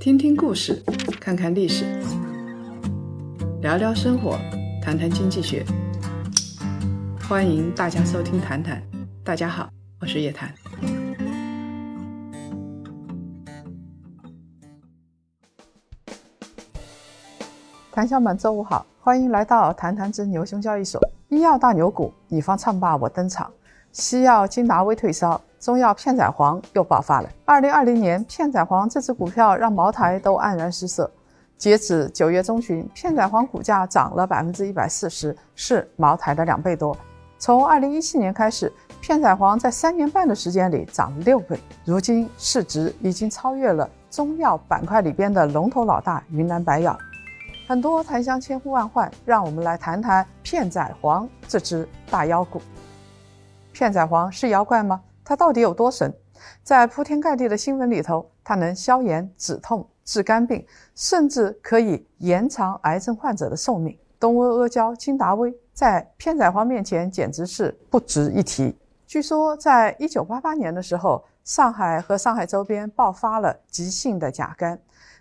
听听故事，看看历史，聊聊生活，谈谈经济学。欢迎大家收听《谈谈》，大家好，我是叶檀。谈笑们，周五好，欢迎来到《谈谈之牛熊交易所》。医药大牛股，你方唱罢我登场。西药金达威退烧，中药片仔癀又爆发了。二零二零年，片仔癀这只股票让茅台都黯然失色。截止九月中旬，片仔癀股价涨了百分之一百四十，是茅台的两倍多。从二零一七年开始，片仔癀在三年半的时间里涨了六倍，如今市值已经超越了中药板块里边的龙头老大云南白药。很多檀香千呼万唤，让我们来谈谈片仔癀这只大妖股。片仔癀是妖怪吗？它到底有多神？在铺天盖地的新闻里头，它能消炎止痛、治肝病，甚至可以延长癌症患者的寿命。东阿阿胶金达威在片仔癀面前简直是不值一提。据说，在一九八八年的时候，上海和上海周边爆发了急性的甲肝，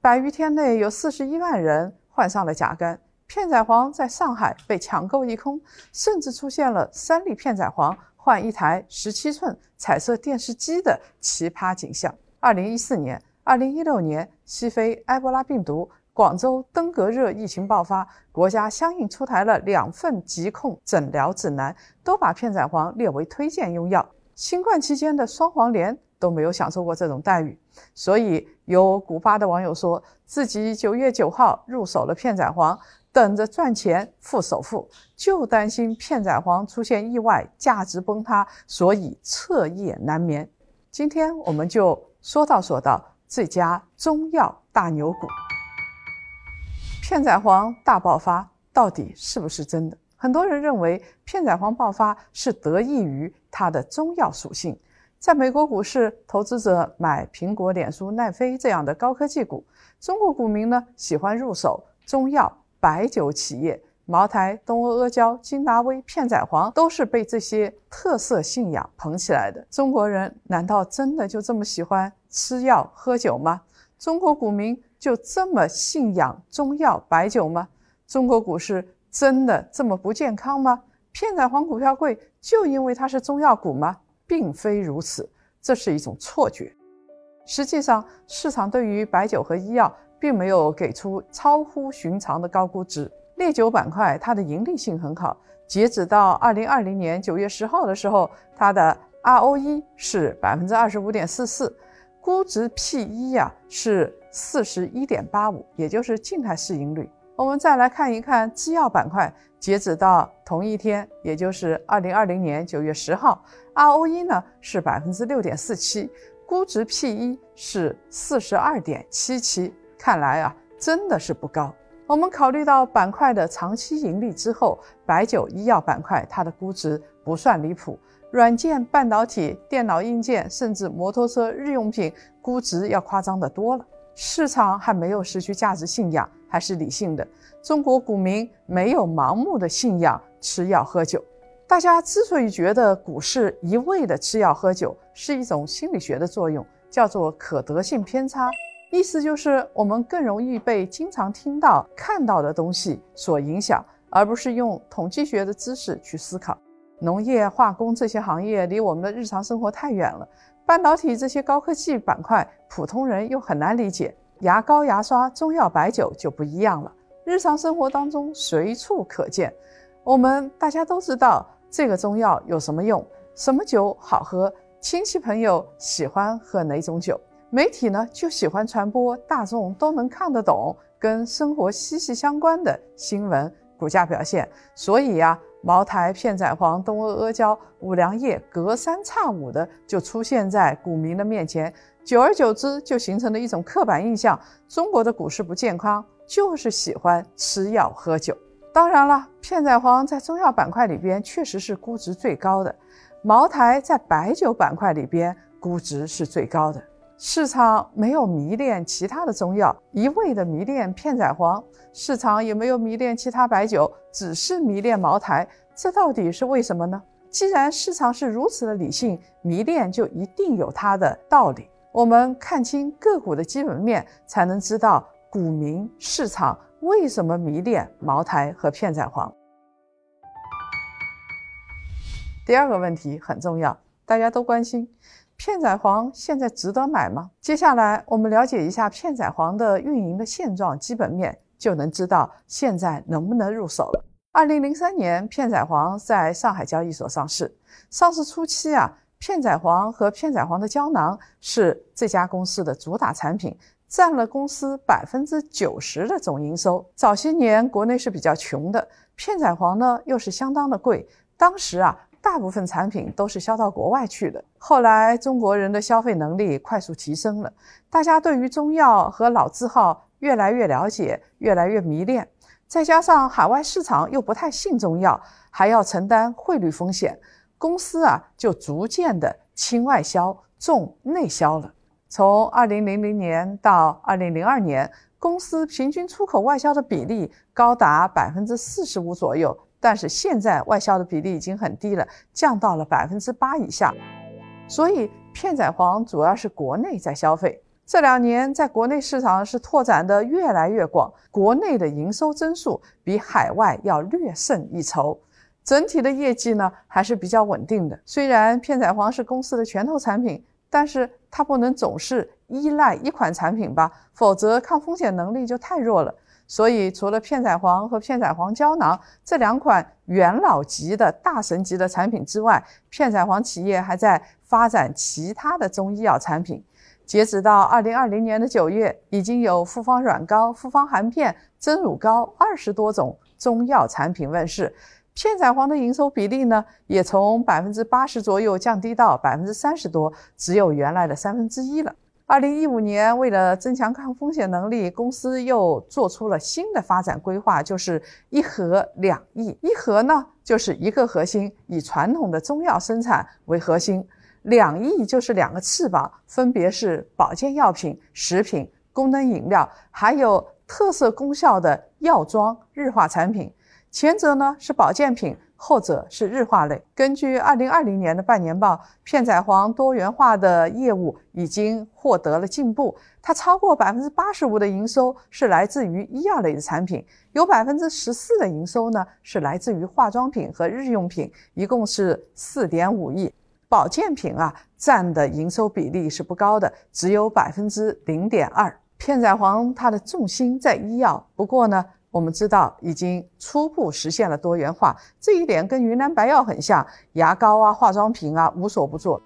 百余天内有四十一万人患上了甲肝。片仔癀在上海被抢购一空，甚至出现了三粒片仔癀。换一台十七寸彩色电视机的奇葩景象。二零一四年、二零一六年，西非埃博拉病毒、广州登革热疫情爆发，国家相应出台了两份疾控诊疗指南，都把片仔癀列为推荐用药。新冠期间的双黄连都没有享受过这种待遇，所以有古巴的网友说自己九月九号入手了片仔癀。等着赚钱付首付，就担心片仔癀出现意外，价值崩塌，所以彻夜难眠。今天我们就说道说道这家中药大牛股，片仔癀大爆发到底是不是真的？很多人认为片仔癀爆发是得益于它的中药属性。在美国股市，投资者买苹果、脸书、奈飞这样的高科技股，中国股民呢喜欢入手中药。白酒企业，茅台、东阿阿胶、金达威、片仔癀都是被这些特色信仰捧起来的。中国人难道真的就这么喜欢吃药喝酒吗？中国股民就这么信仰中药白酒吗？中国股市真的这么不健康吗？片仔癀股票贵就因为它是中药股吗？并非如此，这是一种错觉。实际上，市场对于白酒和医药。并没有给出超乎寻常的高估值。烈酒板块它的盈利性很好，截止到二零二零年九月十号的时候，它的 ROE 是百分之二十五点四四，估值 P/E 呀是四十一点八五，也就是静态市盈率。我们再来看一看制药板块，截止到同一天，也就是二零二零年九月十号，ROE 呢是百分之六点四七，估值 P/E 是四十二点七七。看来啊，真的是不高。我们考虑到板块的长期盈利之后，白酒、医药板块它的估值不算离谱。软件、半导体、电脑硬件，甚至摩托车、日用品，估值要夸张的多了。市场还没有失去价值信仰，还是理性的。中国股民没有盲目的信仰吃药喝酒。大家之所以觉得股市一味的吃药喝酒，是一种心理学的作用，叫做可得性偏差。意思就是，我们更容易被经常听到、看到的东西所影响，而不是用统计学的知识去思考。农业、化工这些行业离我们的日常生活太远了，半导体这些高科技板块，普通人又很难理解。牙膏、牙刷、中药、白酒就不一样了，日常生活当中随处可见。我们大家都知道这个中药有什么用，什么酒好喝，亲戚朋友喜欢喝哪种酒。媒体呢就喜欢传播大众都能看得懂、跟生活息息相关的新闻，股价表现。所以呀，茅台、片仔癀、东阿阿胶、五粮液隔三差五的就出现在股民的面前，久而久之就形成了一种刻板印象：中国的股市不健康，就是喜欢吃药喝酒。当然了，片仔癀在中药板块里边确实是估值最高的，茅台在白酒板块里边估值是最高的。市场没有迷恋其他的中药，一味的迷恋片仔癀；市场也没有迷恋其他白酒，只是迷恋茅台。这到底是为什么呢？既然市场是如此的理性，迷恋就一定有它的道理。我们看清个股的基本面，才能知道股民市场为什么迷恋茅台和片仔癀。第二个问题很重要，大家都关心。片仔癀现在值得买吗？接下来我们了解一下片仔癀的运营的现状、基本面，就能知道现在能不能入手了。二零零三年，片仔癀在上海交易所上市。上市初期啊，片仔癀和片仔癀的胶囊是这家公司的主打产品，占了公司百分之九十的总营收。早些年国内是比较穷的，片仔癀呢又是相当的贵，当时啊。大部分产品都是销到国外去的。后来中国人的消费能力快速提升了，大家对于中药和老字号越来越了解，越来越迷恋。再加上海外市场又不太信中药，还要承担汇率风险，公司啊就逐渐的轻外销，重内销了。从二零零零年到二零零二年，公司平均出口外销的比例高达百分之四十五左右。但是现在外销的比例已经很低了，降到了百分之八以下。所以片仔癀主要是国内在消费，这两年在国内市场是拓展的越来越广，国内的营收增速比海外要略胜一筹，整体的业绩呢还是比较稳定的。虽然片仔癀是公司的拳头产品，但是它不能总是依赖一款产品吧，否则抗风险能力就太弱了。所以，除了片仔癀和片仔癀胶囊这两款元老级的大神级的产品之外，片仔癀企业还在发展其他的中医药产品。截止到二零二零年的九月，已经有复方软膏、复方含片、增乳膏二十多种中药产品问世。片仔癀的营收比例呢，也从百分之八十左右降低到百分之三十多，只有原来的三分之一了。二零一五年，为了增强抗风险能力，公司又做出了新的发展规划，就是一核两翼。一核呢，就是一个核心，以传统的中药生产为核心；两翼就是两个翅膀，分别是保健药品、食品、功能饮料，还有特色功效的药妆、日化产品。前者呢是保健品。后者是日化类。根据二零二零年的半年报，片仔癀多元化的业务已经获得了进步。它超过百分之八十五的营收是来自于医药类的产品，有百分之十四的营收呢是来自于化妆品和日用品，一共是四点五亿。保健品啊占的营收比例是不高的，只有百分之零点二。片仔癀它的重心在医药，不过呢。我们知道已经初步实现了多元化，这一点跟云南白药很像，牙膏啊、化妆品啊无所不做。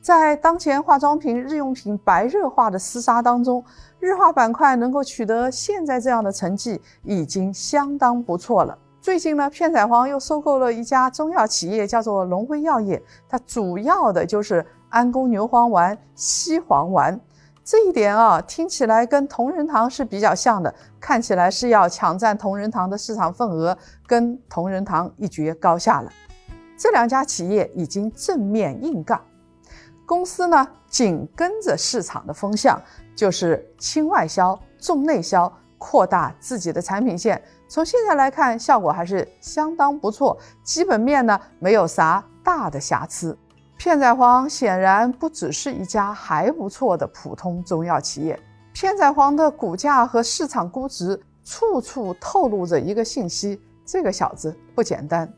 在当前化妆品、日用品白热化的厮杀当中，日化板块能够取得现在这样的成绩，已经相当不错了。最近呢，片仔癀又收购了一家中药企业，叫做龙辉药业，它主要的就是安宫牛黄丸、西黄丸。这一点啊，听起来跟同仁堂是比较像的，看起来是要抢占同仁堂的市场份额，跟同仁堂一决高下了。这两家企业已经正面硬杠，公司呢紧跟着市场的风向，就是轻外销、重内销，扩大自己的产品线。从现在来看，效果还是相当不错，基本面呢没有啥大的瑕疵。片仔癀显然不只是一家还不错的普通中药企业。片仔癀的股价和市场估值处处透露着一个信息：这个小子不简单。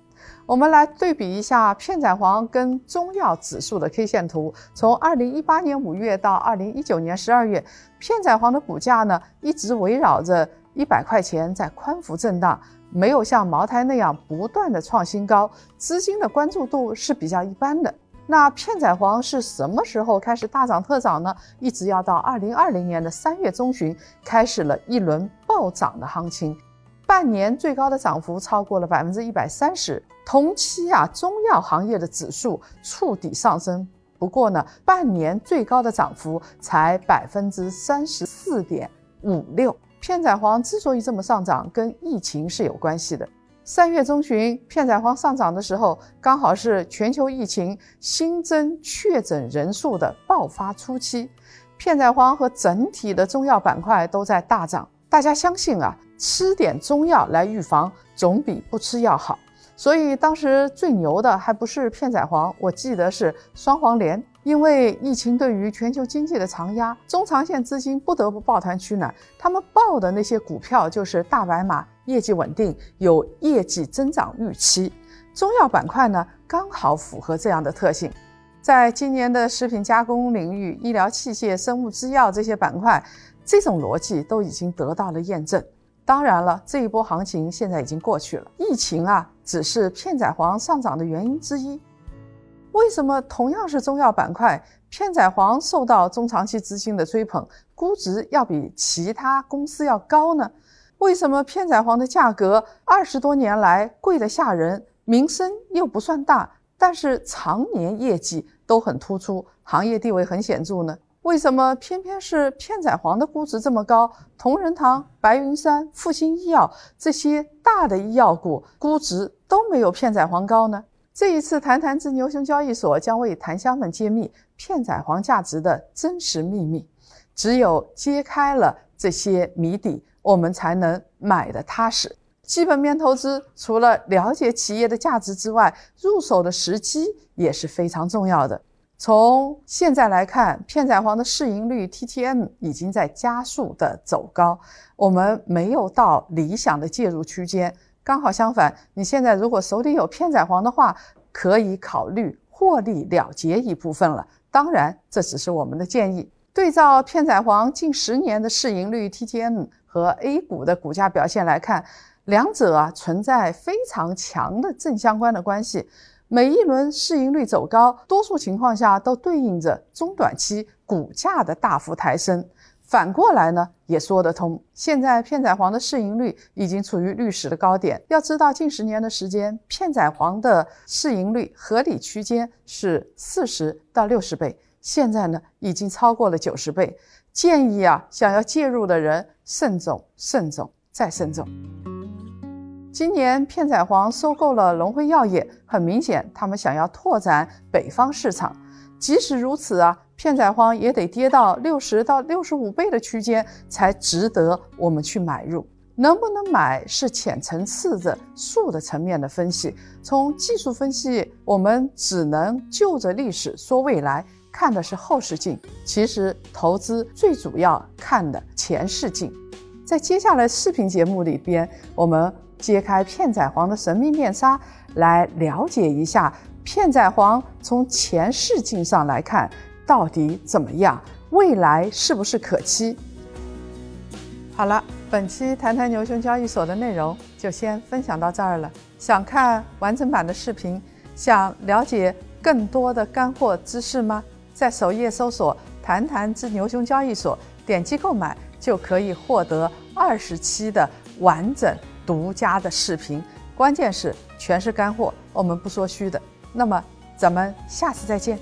我们来对比一下片仔癀跟中药指数的 K 线图。从二零一八年五月到二零一九年十二月，片仔癀的股价呢一直围绕着一百块钱在宽幅震荡，没有像茅台那样不断的创新高，资金的关注度是比较一般的。那片仔癀是什么时候开始大涨特涨呢？一直要到二零二零年的三月中旬，开始了一轮暴涨的行情，半年最高的涨幅超过了百分之一百三十。同期啊，中药行业的指数触底上升，不过呢，半年最高的涨幅才百分之三十四点五六。片仔癀之所以这么上涨，跟疫情是有关系的。三月中旬，片仔癀上涨的时候，刚好是全球疫情新增确诊人数的爆发初期，片仔癀和整体的中药板块都在大涨。大家相信啊，吃点中药来预防，总比不吃药好。所以当时最牛的还不是片仔癀，我记得是双黄连。因为疫情对于全球经济的长压，中长线资金不得不抱团取暖。他们抱的那些股票就是大白马，业绩稳定，有业绩增长预期。中药板块呢，刚好符合这样的特性。在今年的食品加工领域、医疗器械、生物制药这些板块，这种逻辑都已经得到了验证。当然了，这一波行情现在已经过去了，疫情啊，只是片仔癀上涨的原因之一。为什么同样是中药板块，片仔癀受到中长期资金的追捧，估值要比其他公司要高呢？为什么片仔癀的价格二十多年来贵得吓人，名声又不算大，但是常年业绩都很突出，行业地位很显著呢？为什么偏偏是片仔癀的估值这么高，同仁堂、白云山、复星医药这些大的医药股估值都没有片仔癀高呢？这一次，谈谈之牛熊交易所将为檀香们揭秘片仔癀价值的真实秘密。只有揭开了这些谜底，我们才能买的踏实。基本面投资除了了解企业的价值之外，入手的时机也是非常重要的。从现在来看，片仔癀的市盈率 TTM 已经在加速的走高，我们没有到理想的介入区间。刚好相反，你现在如果手里有片仔癀的话，可以考虑获利了结一部分了。当然，这只是我们的建议。对照片仔癀近十年的市盈率 TTM 和 A 股的股价表现来看，两者啊存在非常强的正相关的关系。每一轮市盈率走高，多数情况下都对应着中短期股价的大幅抬升。反过来呢，也说得通。现在片仔癀的市盈率已经处于历史的高点。要知道，近十年的时间，片仔癀的市盈率合理区间是四十到六十倍，现在呢，已经超过了九十倍。建议啊，想要介入的人慎重、慎重再慎重。今年片仔癀收购了龙辉药业，很明显，他们想要拓展北方市场。即使如此啊。片仔癀也得跌到六十到六十五倍的区间才值得我们去买入，能不能买是浅层次的数的层面的分析。从技术分析，我们只能就着历史说未来，看的是后视镜。其实投资最主要看的前视镜。在接下来视频节目里边，我们揭开片仔癀的神秘面纱，来了解一下片仔癀从前视镜上来看。到底怎么样？未来是不是可期？好了，本期谈谈牛熊交易所的内容就先分享到这儿了。想看完整版的视频，想了解更多的干货知识吗？在首页搜索“谈谈之牛熊交易所”，点击购买就可以获得二十期的完整独家的视频。关键是全是干货，我们不说虚的。那么咱们下次再见。